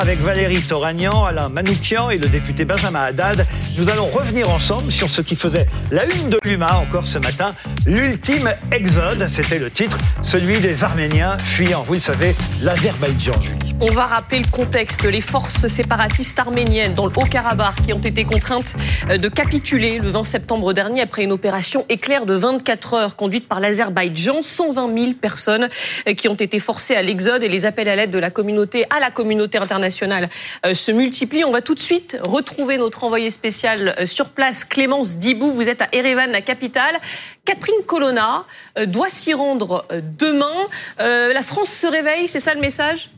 Avec Valérie Toragnan, Alain Manoukian et le député Benjamin Haddad, nous allons revenir ensemble sur ce qui faisait la une de l'UMA encore ce matin, l'ultime exode, c'était le titre, celui des Arméniens fuyant, vous le savez, l'Azerbaïdjan, Julie. On va rappeler le contexte. Les forces séparatistes arméniennes dans le Haut-Karabakh qui ont été contraintes euh, de capituler le 20 septembre dernier après une opération éclair de 24 heures conduite par l'Azerbaïdjan. 120 000 personnes euh, qui ont été forcées à l'exode et les appels à l'aide de la communauté à la communauté internationale euh, se multiplient. On va tout de suite retrouver notre envoyé spécial sur place, Clémence Dibou. Vous êtes à Erevan, la capitale. Catherine Colonna doit s'y rendre demain. La France se réveille, c'est ça le message?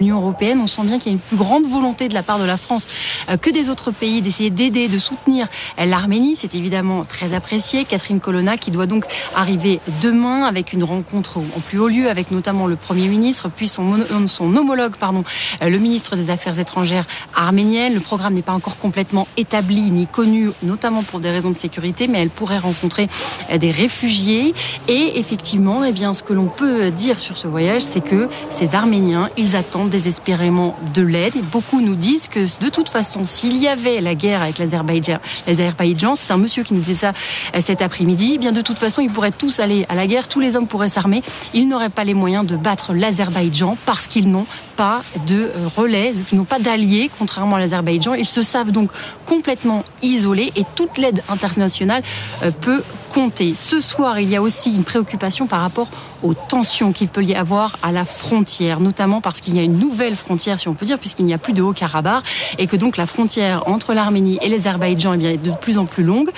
l'Union européenne, on sent bien qu'il y a une plus grande volonté de la part de la France euh, que des autres pays d'essayer d'aider, de soutenir euh, l'Arménie. C'est évidemment très apprécié. Catherine Colonna qui doit donc arriver demain avec une rencontre en plus haut lieu avec notamment le Premier ministre, puis son, son homologue, pardon, euh, le ministre des Affaires étrangères arménienne. Le programme n'est pas encore complètement établi ni connu, notamment pour des raisons de sécurité, mais elle pourrait rencontrer des réfugiés. Et effectivement, eh bien, ce que l'on peut dire sur ce voyage, c'est que ces Arméniens, ils attendent désespérément de l'aide. Beaucoup nous disent que de toute façon, s'il y avait la guerre avec l'Azerbaïdjan, l'Azerbaïdjan, c'est un monsieur qui nous disait ça euh, cet après-midi, eh bien de toute façon, ils pourraient tous aller à la guerre, tous les hommes pourraient s'armer. Ils n'auraient pas les moyens de battre l'Azerbaïdjan parce qu'ils n'ont pas de euh, relais, ils n'ont pas d'alliés, contrairement à l'Azerbaïdjan. Ils se savent donc complètement isolés et toute l'aide internationale euh, peut compter. Ce soir, il y a aussi une préoccupation par rapport aux tensions qu'il peut y avoir à la frontière, notamment parce qu'il y a une nouvelle frontière, si on peut dire, puisqu'il n'y a plus de Haut-Karabakh, et que donc la frontière entre l'Arménie et l'Azerbaïdjan eh est de plus en plus longue.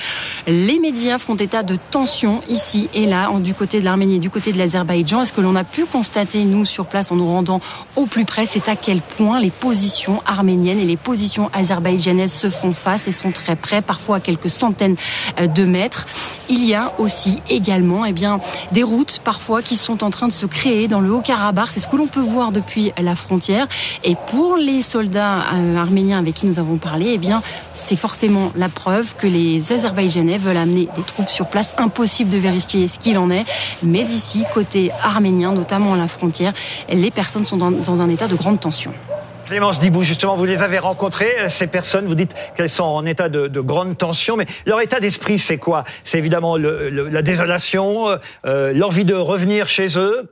Les médias font état de tensions ici et là, du côté de l'Arménie et du côté de l'Azerbaïdjan. Est-ce que l'on a pu constater, nous, sur place, en nous rendant au plus près, c'est à quel point les positions arméniennes et les positions azerbaïdjanaises se font face et sont très près, parfois à quelques centaines euh, de mètres. Il y a aussi également eh bien, des routes parfois qui sont en train de se créer dans le Haut-Karabakh. C'est ce que l'on peut voir depuis la frontière. Et pour les soldats euh, arméniens avec qui nous avons parlé, eh bien, c'est forcément la preuve que les Azerbaïdjanais veulent amener des troupes sur place. Impossible de vérifier ce qu'il en est. Mais ici, côté arménien, notamment à la frontière, les personnes sont dans, un état de grande tension. Clémence Dibou, justement, vous les avez rencontrées, euh, ces personnes, vous dites qu'elles sont en état de, grande tension, mais leur état d'esprit, c'est quoi? C'est évidemment la désolation, euh, l'envie de revenir chez eux.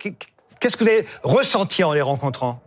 Qu'est-ce que vous avez ressenti en les rencontrant?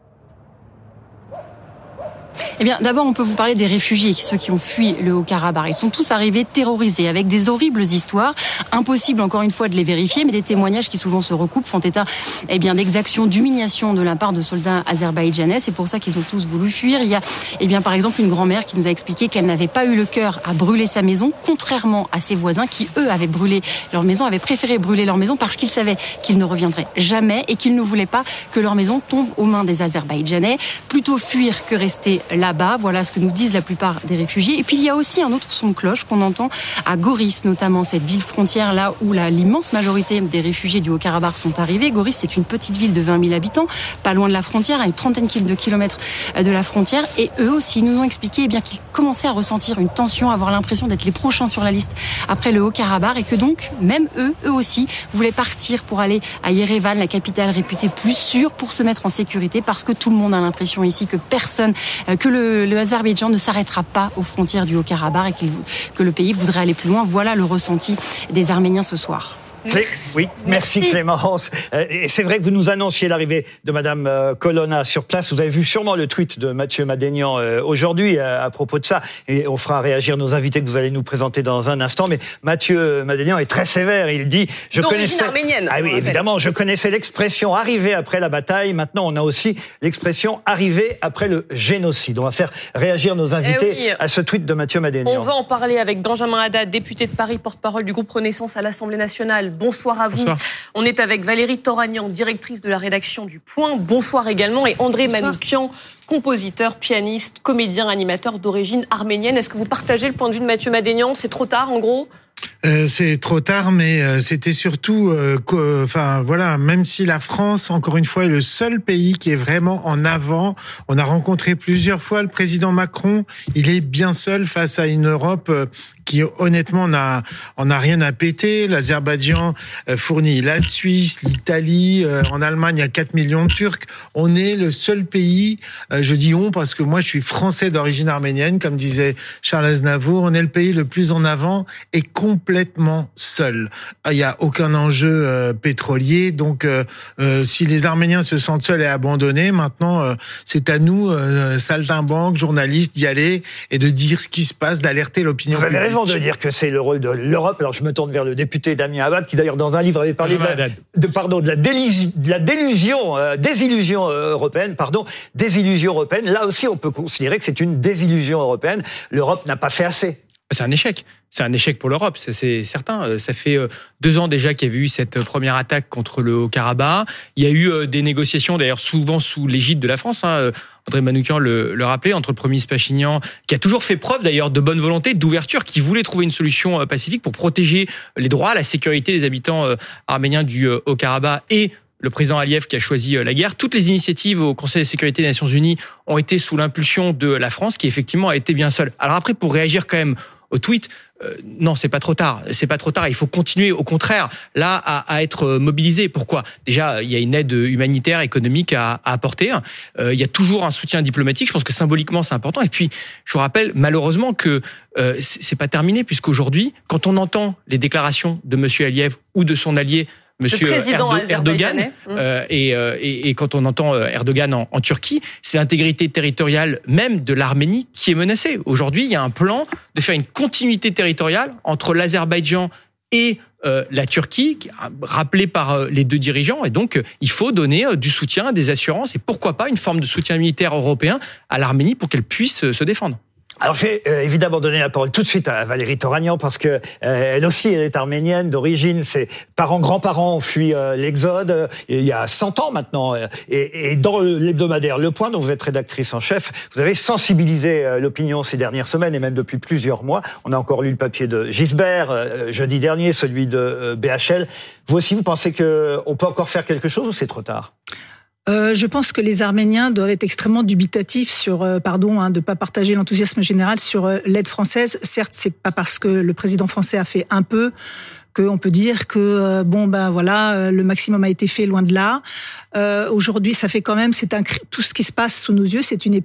Eh bien, d'abord, on peut vous parler des réfugiés, ceux qui ont fui le Haut-Karabakh. Ils sont tous arrivés terrorisés, avec des horribles histoires. Impossible, encore une fois, de les vérifier, mais des témoignages qui souvent se recoupent font état, eh bien, d'exactions, d'humiliation de la part de soldats azerbaïdjanais. C'est pour ça qu'ils ont tous voulu fuir. Il y a, eh bien, par exemple, une grand-mère qui nous a expliqué qu'elle n'avait pas eu le cœur à brûler sa maison, contrairement à ses voisins qui, eux, avaient brûlé leur maison, avaient préféré brûler leur maison parce qu'ils savaient qu'ils ne reviendraient jamais et qu'ils ne voulaient pas que leur maison tombe aux mains des Azerbaïdjanais. Plutôt fuir que rester là-bas. Voilà ce que nous disent la plupart des réfugiés. Et puis il y a aussi un autre son de cloche qu'on entend à Goris, notamment cette ville frontière là où l'immense majorité des réfugiés du Haut-Karabakh sont arrivés. Goris, c'est une petite ville de 20 000 habitants, pas loin de la frontière, à une trentaine de kilomètres euh, de la frontière. Et eux aussi nous ont expliqué eh bien qu'ils commençaient à ressentir une tension, avoir l'impression d'être les prochains sur la liste après le Haut-Karabakh et que donc même eux, eux aussi, voulaient partir pour aller à Yerevan, la capitale réputée plus sûre, pour se mettre en sécurité parce que tout le monde a l'impression ici que personne, euh, que le, ne s'arrêtera pas aux frontières du Haut-Karabakh et que le pays voudrait aller plus loin. Voilà le ressenti des Arméniens ce soir. Oui, merci, Clémence. Euh, et c'est vrai que vous nous annonciez l'arrivée de Madame euh, Colonna sur place. Vous avez vu sûrement le tweet de Mathieu Madénian euh, aujourd'hui à propos de ça. Et on fera réagir nos invités que vous allez nous présenter dans un instant. Mais Mathieu Madénian est très sévère. Il dit, je connaissais. arménienne. Ah oui, évidemment, je connaissais l'expression arriver après la bataille. Maintenant, on a aussi l'expression arriver après le génocide. On va faire réagir nos invités eh à ce tweet de Mathieu Madénian. On va en parler avec Benjamin Haddad, député de Paris, porte-parole du groupe Renaissance à l'Assemblée nationale. Bonsoir à vous. On est avec Valérie Toragnan, directrice de la rédaction du Point. Bonsoir également. Et André Manoukian, compositeur, pianiste, comédien, animateur d'origine arménienne. Est-ce que vous partagez le point de vue de Mathieu Madénian? C'est trop tard, en gros? Euh, c'est trop tard, mais euh, c'était surtout, euh, enfin voilà, même si la France, encore une fois, est le seul pays qui est vraiment en avant. On a rencontré plusieurs fois le président Macron. Il est bien seul face à une Europe qui honnêtement n'a on n'a rien à péter. L'Azerbaïdjan euh, fournit la Suisse, l'Italie. Euh, en Allemagne, il y a 4 millions de Turcs. On est le seul pays. Euh, je dis on parce que moi, je suis français d'origine arménienne, comme disait Charles Aznavour. On est le pays le plus en avant et complètement seul. Il n'y a aucun enjeu pétrolier. Donc, si les Arméniens se sentent seuls et abandonnés, maintenant, c'est à nous, saltimbanques, journalistes, d'y aller et de dire ce qui se passe, d'alerter l'opinion publique. Raison de dire que c'est le rôle de l'Europe. Alors je me tourne vers le député Damien Abad, qui d'ailleurs dans un livre avait parlé de, la, de, pardon, de la, délusion, de la délusion, euh, désillusion euh, européenne, pardon, désillusion européenne. Là aussi, on peut considérer que c'est une désillusion européenne. L'Europe n'a pas fait assez. C'est un échec. C'est un échec pour l'Europe, c'est certain. Euh, ça fait deux ans déjà qu'il y avait eu cette première attaque contre le Haut-Karabakh. Il y a eu des négociations, d'ailleurs souvent sous l'égide de la France. Hein. André Manoukian le, rappelait, entre le Premier Pachinian, qui a toujours fait preuve d'ailleurs de bonne volonté, d'ouverture, qui voulait trouver une solution euh, pacifique pour protéger les droits, la sécurité des habitants euh, arméniens du euh, Haut-Karabakh et le président Aliyev qui a choisi la guerre. Toutes les initiatives au Conseil de sécurité des Nations Unies ont été sous l'impulsion de la France, qui effectivement a été bien seule. Alors après, pour réagir quand même au tweet, euh, non, c'est pas trop tard. C'est pas trop tard. Il faut continuer, au contraire, là, à, être mobilisé. Pourquoi? Déjà, il y a une aide humanitaire, économique à, apporter. Euh, il y a toujours un soutien diplomatique. Je pense que symboliquement, c'est important. Et puis, je vous rappelle, malheureusement, que euh, c'est pas terminé, puisqu'aujourd'hui, quand on entend les déclarations de M. Aliyev ou de son allié Monsieur Erdogan. Euh, et, euh, et, et, quand on entend euh, Erdogan en, en Turquie, c'est l'intégrité territoriale même de l'Arménie qui est menacée. Aujourd'hui, il y a un plan de faire une continuité territoriale entre l'Azerbaïdjan et la Turquie, rappelé par les deux dirigeants. Et donc, il faut donner du soutien, des assurances et pourquoi pas une forme de soutien militaire européen à l'Arménie pour qu'elle puisse se défendre. Alors j'ai euh, évidemment donné la parole tout de suite à Valérie Toragnan parce que euh, elle aussi elle est arménienne d'origine. Ses parents grands-parents ont fui euh, l'exode il y a 100 ans maintenant. Et, et dans l'hebdomadaire Le Point dont vous êtes rédactrice en chef, vous avez sensibilisé l'opinion ces dernières semaines et même depuis plusieurs mois. On a encore lu le papier de Gisbert jeudi dernier, celui de BHL. Vous aussi vous pensez que on peut encore faire quelque chose ou c'est trop tard? Euh, je pense que les Arméniens doivent être extrêmement dubitatifs sur, euh, pardon, hein, de pas partager l'enthousiasme général sur euh, l'aide française. Certes, c'est pas parce que le président français a fait un peu qu'on peut dire que euh, bon ben voilà le maximum a été fait loin de là. Aujourd'hui, ça fait quand même c'est un tout ce qui se passe sous nos yeux, c'est une,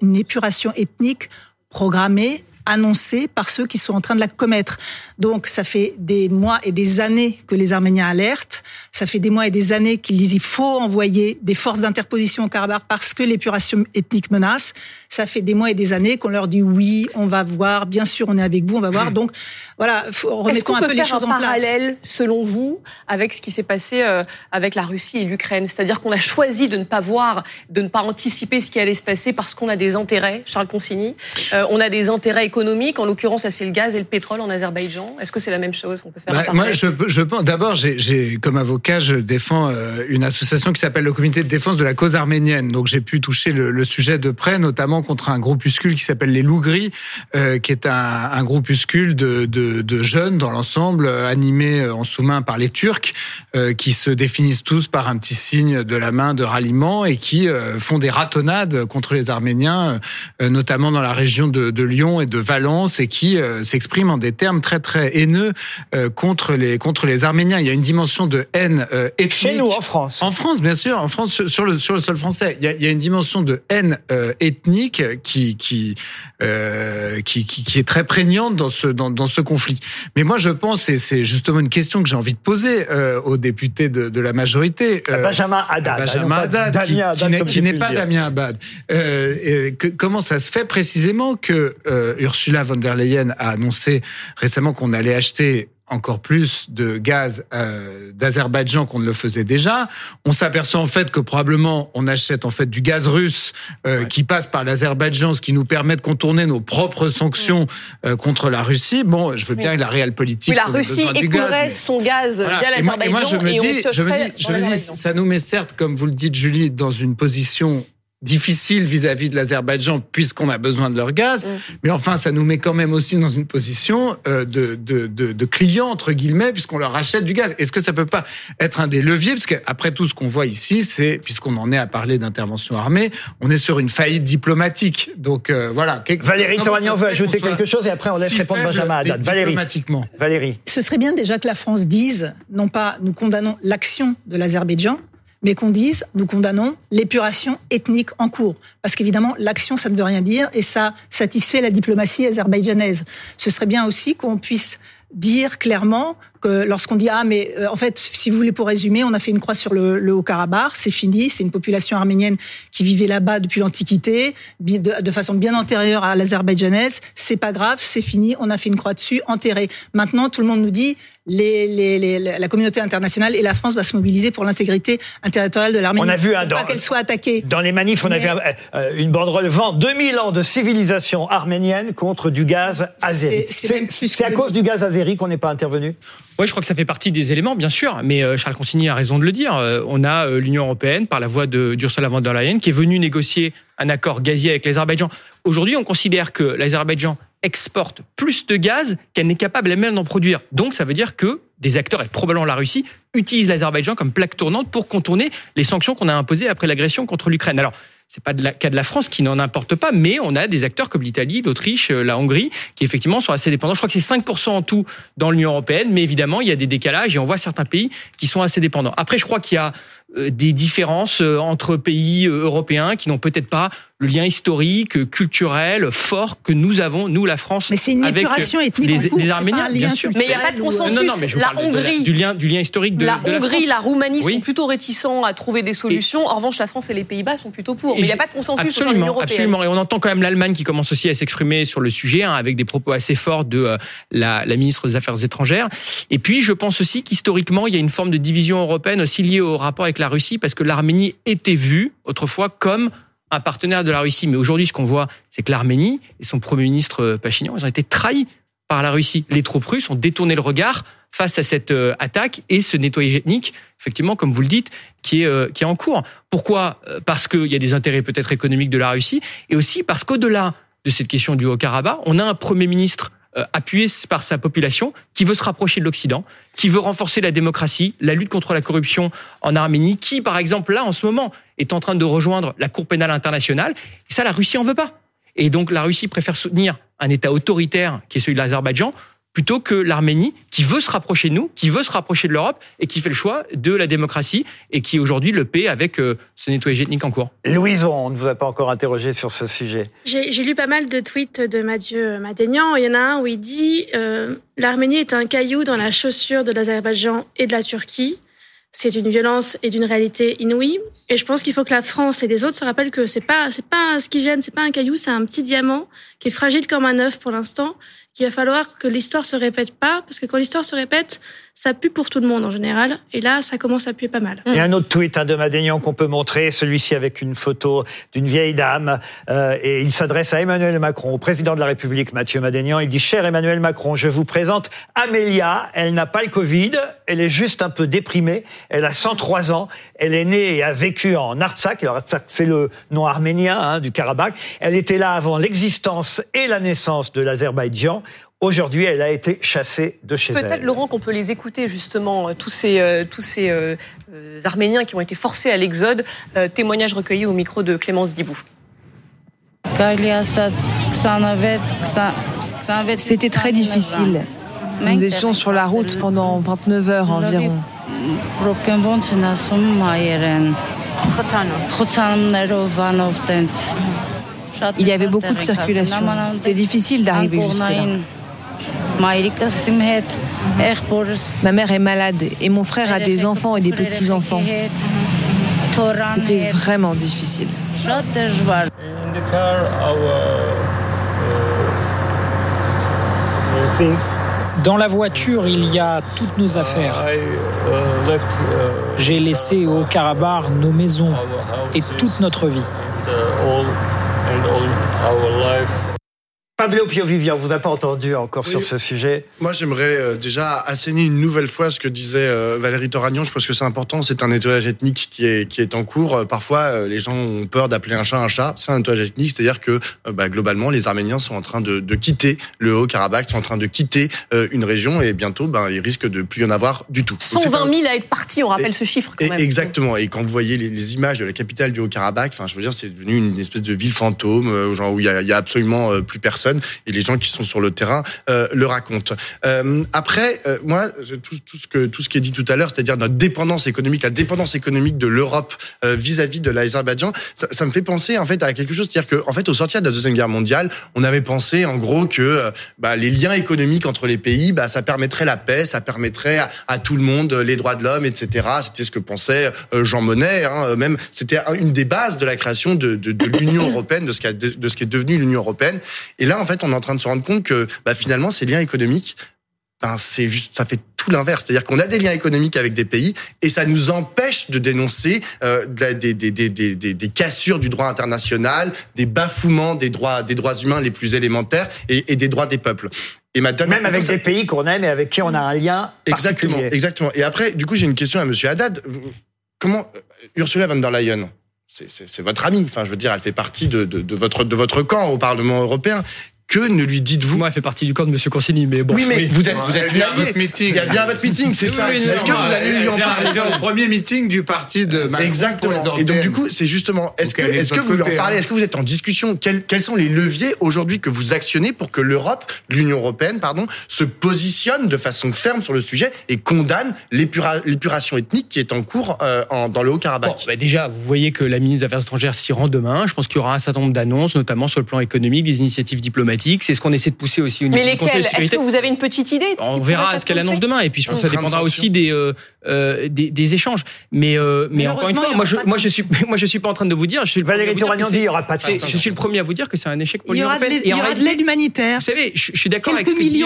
une épuration ethnique programmée annoncée par ceux qui sont en train de la commettre. Donc ça fait des mois et des années que les Arméniens alertent, ça fait des mois et des années qu'ils disent il faut envoyer des forces d'interposition au Karabakh parce que l'épuration ethnique menace. Ça fait des mois et des années qu'on leur dit oui, on va voir, bien sûr on est avec vous, on va voir. Donc voilà, remettons un peu les choses en place. parallèle, selon vous, avec ce qui s'est passé euh, avec la Russie et l'Ukraine? C'est-à-dire qu'on a choisi de ne pas voir, de ne pas anticiper ce qui allait se passer parce qu'on a des intérêts, Charles Consigny, euh, on a des intérêts économiques, en l'occurrence c'est le gaz et le pétrole en Azerbaïdjan. Est-ce que c'est la même chose On peut faire bah, Moi, je, je pense. D'abord, j'ai comme avocat, je défends euh, une association qui s'appelle le Comité de défense de la cause arménienne. Donc, j'ai pu toucher le, le, sujet de près, notamment contre un groupuscule qui s'appelle les Loups Gris, euh, qui est un, un groupuscule de, de, de, jeunes dans l'ensemble, euh, animés en sous-main par les Turcs, qui se définissent tous par un petit signe de la main de ralliement et qui font des ratonnades contre les Arméniens, notamment dans la région de, de Lyon et de Valence, et qui s'expriment en des termes très très haineux euh, contre les contre les Arméniens. Il y a une dimension de haine euh, ethnique. Chez nous, en France. En France, bien sûr, en France sur le sur le sol français, il y a, il y a une dimension de haine euh, ethnique qui qui, euh, qui qui, qui est très prégnante dans ce dans, dans ce conflit. Mais moi, je pense et c'est justement une question que j'ai envie de poser euh, aux députés de, de la majorité. Benjamin Haddad. Benjamin Haddad, qui, n'est pas Damien Abad. Que, comment ça se fait précisément que Ursula von der Leyen a annoncé récemment qu'on allait acheter encore plus de gaz euh, d'Azerbaïdjan qu'on ne le faisait déjà. On s'aperçoit en fait que probablement on achète en fait du gaz russe euh, qui passe par l'Azerbaïdjan, ce qui nous permet de contourner nos propres sanctions euh, contre la Russie. Bon, je veux bien la réelle politique. Oui, la Russie écoulerait son gaz via l'Azerbaïdjan. Et, moi, je me dis, je me dis, je me dis, ça nous met certes, comme vous le dites, Julie, dans une position difficile vis-à-vis de l'Azerbaïdjan puisqu'on a besoin de leur gaz. Mm. Mais enfin, ça nous met quand même aussi dans une position euh, de, de, de, de client, entre guillemets, puisqu'on leur achète du gaz. Est-ce que ça peut pas être un des leviers? Parce qu'après tout ce qu'on voit ici, c'est, puisqu'on en est à parler d'intervention armée, on est sur une faillite diplomatique. Donc euh, voilà. Valérie Toragnan veut ajouter quelque chose et après on laisse répondre Benjamin Haddad. Valérie. Valérie. Ce serait bien déjà que la France dise, non pas nous condamnons l'action de l'Azerbaïdjan, mais qu'on dise, nous condamnons l'épuration ethnique en cours. Parce qu'évidemment, l'action, ça ne veut rien dire et ça satisfait la diplomatie azerbaïdjanaise. Ce serait bien aussi qu'on puisse dire clairement que lorsqu'on dit ah mais euh, en fait si vous voulez pour résumer on a fait une croix sur le, Haut-Karabakh c'est fini c'est une population arménienne qui vivait là-bas depuis l'Antiquité de, de, façon bien antérieure à l'azerbaïdjanaise c'est pas grave c'est fini on a fait une croix dessus enterré maintenant tout le monde nous dit les, les, la communauté internationale et la France va se mobiliser pour l'intégrité territoriale de l'Arménie. On a vu un dans, qu'elle soit attaquée. Dans les manifs, on a vu euh, une bande relevant 2000 ans de civilisation arménienne contre du gaz azéri. C'est à cause du gaz azéri qu'on n'est pas intervenu? Oui, je crois que ça fait partie des éléments, bien sûr, mais euh, Charles Consigny a raison de le dire. Euh, on a l'Union européenne, par la voix d'Ursula von der Leyen, qui est venue négocier un accord gazier avec l'Azerbaïdjan. Aujourd'hui, on considère que l'Azerbaïdjan exporte plus de gaz qu'elle n'est capable elle-même d'en produire. Donc ça veut dire que des acteurs, et probablement la Russie, utilisent l'Azerbaïdjan comme plaque tournante pour contourner les sanctions qu'on a imposées après l'agression contre l'Ukraine. Alors, c'est pas le cas de la France qui n'en importe pas, mais on a des acteurs comme l'Italie, l'Autriche, euh, la Hongrie, qui effectivement sont assez dépendants. Je crois que c'est 5% en tout dans l'Union européenne, mais évidemment, il y a des décalages et on voit certains pays qui sont assez dépendants. Après, je crois qu'il y a euh, des différences euh, entre pays européens qui n'ont peut-être pas le lien historique, culturel fort que nous avons, nous, la France, mais c'est une avec ethnique les, Arméniens, bien sûr. Mais il n'y a pas de consensus. Non, non, mais je la Hongrie, du lien, du lien historique de la de Hongrie, la, la Roumanie sont plutôt réticents à trouver des solutions. en revanche, la France et les Pays-Bas sont plutôt pour. Mais il n'y a pas de consensus absolument, sur l'Union européenne. Absolument. Et on entend quand même l'Allemagne qui commence aussi à s'exprimer sur le sujet, hein, avec des propos assez forts de euh, la, la ministre des Affaires étrangères. Et puis, je pense aussi qu'historiquement, il y a une forme de division européenne aussi liée au rapport avec la Russie, parce que l'Arménie était vue autrefois comme un partenaire de la Russie. Mais aujourd'hui, ce qu'on voit, c'est que l'Arménie et son Premier ministre euh, Pachinian, ils ont été trahis par la Russie. Les troupes russes ont détourné le regard face à cette euh, attaque et ce nettoyage ethnique, effectivement, comme vous le dites, qui est, euh, qui est en cours. Pourquoi? Parce qu'il y a des intérêts peut-être économiques de la Russie et aussi parce qu'au-delà de cette question du Haut-Karabakh, on a un Premier ministre euh, appuyé par sa population, qui veut se rapprocher de l'Occident, qui veut renforcer la démocratie, la lutte contre la corruption en Arménie, qui, par exemple, là, en ce moment, est en train de rejoindre la Cour pénale internationale. Et ça, la Russie en veut pas. Et donc, la Russie préfère soutenir un État autoritaire, qui est celui de l'Azerbaïdjan, plutôt que l'Arménie, qui veut se rapprocher de nous, qui veut se rapprocher de l'Europe et qui fait le choix de la démocratie et qui aujourd'hui le paie avec euh, ce nettoyage ethnique en cours. Louison, on ne vous a pas encore interrogé sur ce sujet. J'ai lu pas mal de tweets de Mathieu Madénian. Il y en a un où il dit euh, l'Arménie est un caillou dans la chaussure de l'Azerbaïdjan et de la Turquie. C'est une violence et d'une réalité inouïe. Et je pense qu'il faut que la France et les autres se rappellent que c'est pas c'est pas ce qui gêne, c'est pas un caillou, c'est un petit diamant qui est fragile comme un œuf pour l'instant qu'il va falloir que l'histoire se répète pas, parce que quand l'histoire se répète, ça pue pour tout le monde en général. Et là, ça commence à puer pas mal. Il y a un autre tweet hein, de Madénian qu'on peut montrer, celui-ci avec une photo d'une vieille dame. Euh, et il s'adresse à Emmanuel Macron, au président de la République, Mathieu Madénian. Il dit, cher Emmanuel Macron, je vous présente Amélia. Elle n'a pas le Covid. Elle est juste un peu déprimée. Elle a 103 ans. Elle est née et a vécu en Artsakh. Alors Artsakh, c'est le nom arménien hein, du Karabakh. Elle était là avant l'existence et la naissance de l'Azerbaïdjan. Aujourd'hui, elle a été chassée de chez elle. Peut-être, Laurent, qu'on peut les écouter, justement, euh, tous ces, euh, tous ces euh, Arméniens qui ont été forcés à l'exode. témoignage recueilli au micro de Clémence Dibou. C'était très difficile. Nous étions sur la route pendant 29 heures environ. Il y avait beaucoup de circulation. C'était difficile d'arriver jusque-là. Ma mère est malade et mon frère a des enfants et des petits-enfants. C'était vraiment difficile. Dans la voiture, il y a toutes nos affaires. J'ai laissé au Karabakh nos maisons et toute notre vie. Pablo Pio-Vivien, on vous a pas entendu encore sur ce sujet. Moi, j'aimerais euh, déjà assainir une nouvelle fois ce que disait euh, Valérie Toragnon. Je pense que c'est important. C'est un nettoyage ethnique qui est, qui est en cours. Euh, parfois, les gens ont peur d'appeler un chat un chat. C'est un nettoyage ethnique, c'est-à-dire que bah, globalement, les Arméniens sont en train de, de quitter le Haut-Karabakh, sont en train de quitter une région et bientôt, bah, il risque de plus y en avoir du tout. 120 000 à être partis, on rappelle ce chiffre quand même. Exactement. Et quand vous voyez les, images de la capitale du Haut-Karabakh, enfin, je veux dire, c'est devenu une espèce de ville fantôme, genre où il y a, y a absolument plus personne et les gens qui sont sur le terrain euh, le racontent. Euh, après, euh, moi, tout, ce qui est dit tout à l'heure, c'est-à-dire notre dépendance économique, la dépendance économique de l'Europe vis-à-vis de l'Azerbaïdjan, ça, me fait penser en fait à quelque chose, c'est-à-dire que en fait, au sortir de la deuxième guerre mondiale, on avait pensé en gros que bah, les liens économiques entre les pays, bah, ça permettrait la paix, ça permettrait à, tout le monde les droits de l'homme, etc. C'était ce que pensait Jean Monnet. Hein, même c'était une des bases de la création de, l'Union européenne, de ce, qui a, de ce qui est devenu l'Union européenne. Et là, en fait, on est en train de se rendre compte que bah, finalement, ces liens économiques, ben, c'est juste, ça fait tout l'inverse. C'est-à-dire qu'on a des liens économiques avec des pays et ça nous empêche de dénoncer euh, des, des, des, des, des, cassures du droit international, des bafouements des droits, des droits humains les plus élémentaires et, et des droits des peuples. Et maintenant, Même avec des pays qu'on aime et avec qui on a un lien Exactement, exactement. Et après, du coup, j'ai une question à Monsieur Haddad. Comment euh, Ursula von der Leyen c'est votre amie. Enfin, je veux dire, elle fait partie de, votre, de votre camp au Parlement européen que ne lui dites-vous Moi, elle fait partie du camp de Monsieur Consigny, mais bon. Oui, mais vous êtes, vous êtes une meeting. Il y a bien votre meeting, c'est ça. Est-ce que vous allez lui en parler au premier meeting du parti de Macron Exactement. Et donc, du coup, c'est justement, est-ce que, est-ce que vous lui en parlez hein. Est-ce que vous êtes en discussion? Quels, quels sont les leviers aujourd'hui que vous actionnez pour que l'Europe, l'Union européenne, pardon, se positionne de façon ferme sur le sujet et condamne l'épuration ethnique qui est en cours euh, en, dans le Haut-Karabakh? Bon, bah Déjà, vous voyez que la ministre des Affaires étrangères s'y rend demain. Je pense qu'il y aura un certain nombre d'annonces, notamment sur le plan économique, des initiatives diplomatiques c'est ce qu'on essaie de pousser aussi au niveau Mais lesquelles Est-ce que vous avez une petite idée On verra ce qu'elle annonce demain. Et puis je pense que ça dépendra aussi des, euh, euh, des, des échanges. Mais, euh, mais, encore une fois, moi je, moi je suis moi je suis pas en train de vous dire. Je suis Valérie dit il y aura pas de Je suis le premier à vous dire que c'est un échec pour l'Union européenne. Il y aura de l'aide humanitaire. Vous savez, je, suis d'accord avec ce que dit.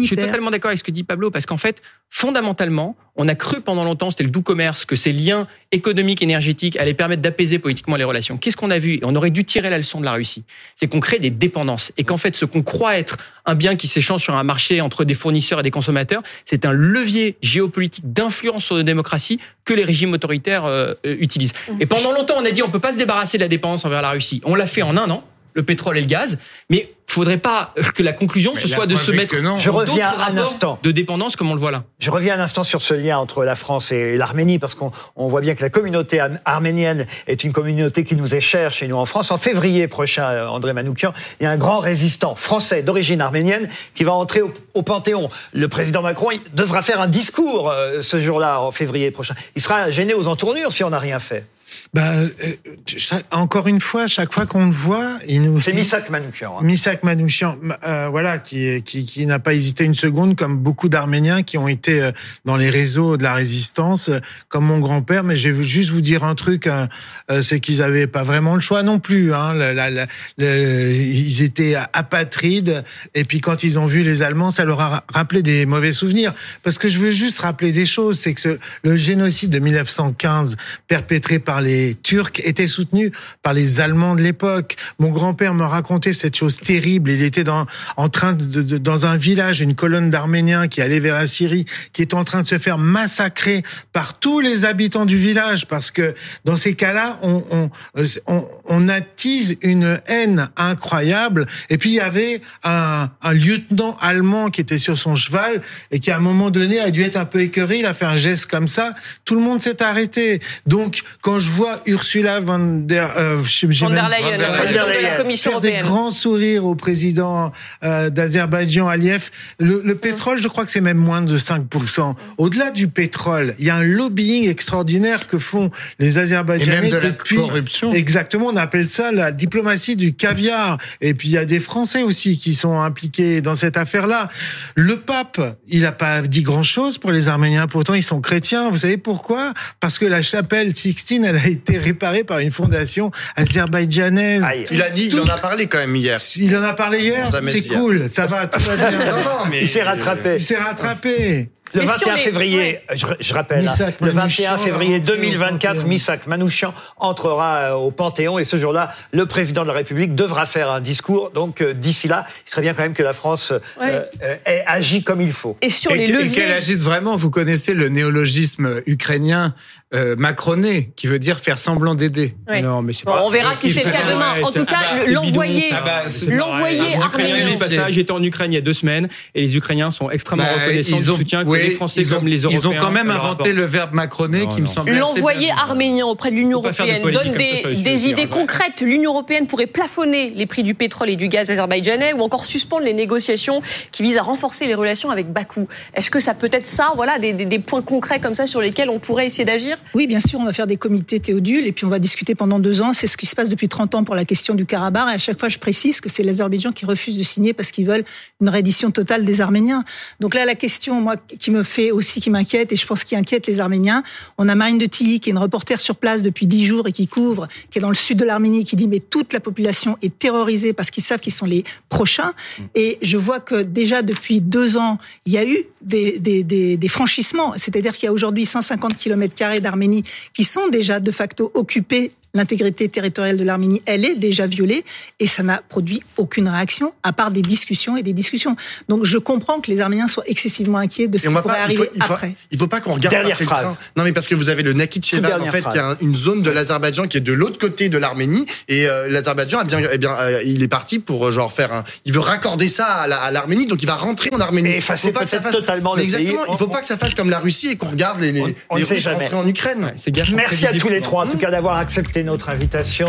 Je suis totalement d'accord avec ce que dit Pablo parce qu'en fait, fondamentalement, on a cru pendant longtemps, c'était le doux commerce, que ces liens économiques, énergétiques allaient permettre d'apaiser politiquement les relations. Qu'est-ce qu'on a vu? On aurait dû tirer la leçon de la Russie. C'est qu'on crée des dépendances et qu'en fait, ce qu'on croit être un bien qui s'échange sur un marché entre des fournisseurs et des consommateurs, c'est un levier géopolitique d'influence sur nos démocraties que les régimes autoritaires euh, utilisent. Et pendant longtemps, on a dit on peut pas se débarrasser de la dépendance envers la Russie. On l'a fait en un an le pétrole et le gaz, mais faudrait pas que la conclusion ce soit de se mettre je reviens un instant de dépendance comme on le voit là. Je reviens un instant sur ce lien entre la France et l'Arménie parce qu'on voit bien que la communauté arménienne est une communauté qui nous est chère chez nous en France. En février prochain, euh, André Manoukian, il y a un grand résistant français d'origine arménienne qui va entrer au, au, Panthéon. Le président Macron il devra faire un discours euh, ce jour-là en février prochain. Il sera gêné aux entournures si on n'a rien fait. Bah, euh, encore une fois, chaque fois qu'on le voit, il nous. C'est Misak Manouchian. Hein. Misak Manouchian, euh, voilà, qui, qui, qui n'a pas hésité une seconde, comme beaucoup d'Arméniens qui ont été euh, dans les réseaux de la résistance, comme mon grand-père. Mais je vais juste vous dire un truc, hein, c'est qu'ils avaient pas vraiment le choix non plus. Hein. La, la, ils étaient apatrides, et puis quand ils ont vu les Allemands, ça leur a rappelé des mauvais souvenirs. Parce que je veux juste rappeler des choses, c'est que ce, le génocide de 1915 perpétré par les les Turcs étaient soutenus par les Allemands de l'époque. Mon grand-père me racontait cette chose terrible. Il était dans, en train dans un village, une colonne d'Arméniens qui allait vers la Syrie, qui est en train de se faire massacrer par tous les habitants du village, parce que dans ces cas-là, on, on attise une haine incroyable. Et puis il y avait un, un lieutenant allemand qui était sur son cheval et qui à un moment donné a dû être un peu écœuré. Il a fait un geste comme ça. Tout le monde s'est arrêté. Donc quand je vois Ursula von der, euh, von der Leyen, de la Commission faire des grands sourires au président euh, d'Azerbaïdjan, Aliyev. Le, le, pétrole, je crois que c'est même moins de 5%. Au-delà du pétrole, il y a un lobbying extraordinaire que font les Azerbaïdjanais Et même de depuis. La corruption. Exactement, on appelle ça la diplomatie du caviar. Et puis il y a des Français aussi qui sont impliqués dans cette affaire-là. Le pape, il n'a pas dit grand-chose pour les Arméniens. Pourtant, ils sont chrétiens. Vous savez pourquoi? Parce que la chapelle Sixtine, elle a été été réparé par une fondation azerbaïdjanaise. il a dit, il en a parlé quand même hier. Il en a parlé hier. C'est cool, ça va, tout va bien. il s'est rattrapé. Il s'est rattrapé. Le Mais sur 21 les- février, je, je rappelle, hein, Missak le Manouchian 21 février va rentrer au 2024, Panthéon. Misak Manouchian entrera euh, au Panthéon et ce jour-là, le président de la République devra faire un discours. Donc euh, d'ici là, il serait bien quand même que la France euh, Ouais. euh, ait agi comme il faut. Et sur et, les leviers. qu'elle agisse vraiment. Vous connaissez le néologisme ukrainien euh, macroné, qui veut dire faire semblant d'aider. Ouais. Non, mais c'est Bon, pas. on verra si c'est le cas demain. Ouais, En tout cas, ah bah. Ah bah, Ukrainiens arménien. J'étais en Ukraine il y a deux semaines et les Ukrainiens sont extrêmement Bah, reconnaissants du soutien que oui, les Français ont, comme les Européens. Ils ont quand même inventé le verbe macroné Non, qui me non. semble assez L'envoyé bien. arménien auprès de l'Union de européenne donne des, des idées concrètes. L'Union européenne pourrait plafonner les prix du pétrole et du gaz azerbaïdjanais ou encore suspendre les négociations qui visent à renforcer les relations avec Bakou. Est-ce que ça peut être ça, voilà, des, des- des points concrets comme ça sur lesquels on pourrait essayer d'agir? Oui, bien sûr, on va faire des comités théodules et puis on va discuter pendant deux ans. C'est ce qui se passe depuis 30 ans pour la question du Karabakh. Et à chaque fois, je précise que c'est l'Azerbaïdjan qui refuse de signer parce qu'ils veulent une reddition totale des Arméniens. Donc là, la question, moi, qui me fait aussi, qui m'inquiète et je pense qui inquiète les Arméniens, on a Marine de Tilly, qui est une reporter sur place depuis dix jours et qui couvre, qui est dans le sud de l'Arménie, qui dit mais toute la population est terrorisée parce qu'ils savent qu'ils sont les prochains. Et je vois que déjà depuis deux ans, il y a eu des franchissements. C'est-à-dire qu'il y a aujourd'hui 150 km carrés qui sont déjà de facto occupés. L'intégrité territoriale de l'Arménie, elle est déjà violée et ça n'a produit aucune réaction à part des discussions et des discussions. Donc je comprends que les Arméniens soient excessivement inquiets de ce qui va pourrait pas, il faut, arriver il faut, après. il faut pas qu'on regarde Dernière phrase. train. Non, mais parce que vous avez le Nakhichevan, en fait, phrase. qui est un- une zone de l'Azerbaïdjan qui est de l'autre côté de l'Arménie. Et euh, l'Azerbaïdjan, a bien, eh bien, euh, il est parti pour euh, genre faire un. Il veut raccorder ça à la- à l'Arménie, donc il va rentrer en Arménie. Et effacer Faut pas que ça peut-être fasse- totalement le Mais Exactement. pays. Il faut On- pas que ça fasse comme la Russie et qu'on regarde les, les, On- on les ne Russes rentrer en Ukraine. Ouais, Merci à tous les trois, en tout cas, d'avoir notre invitation.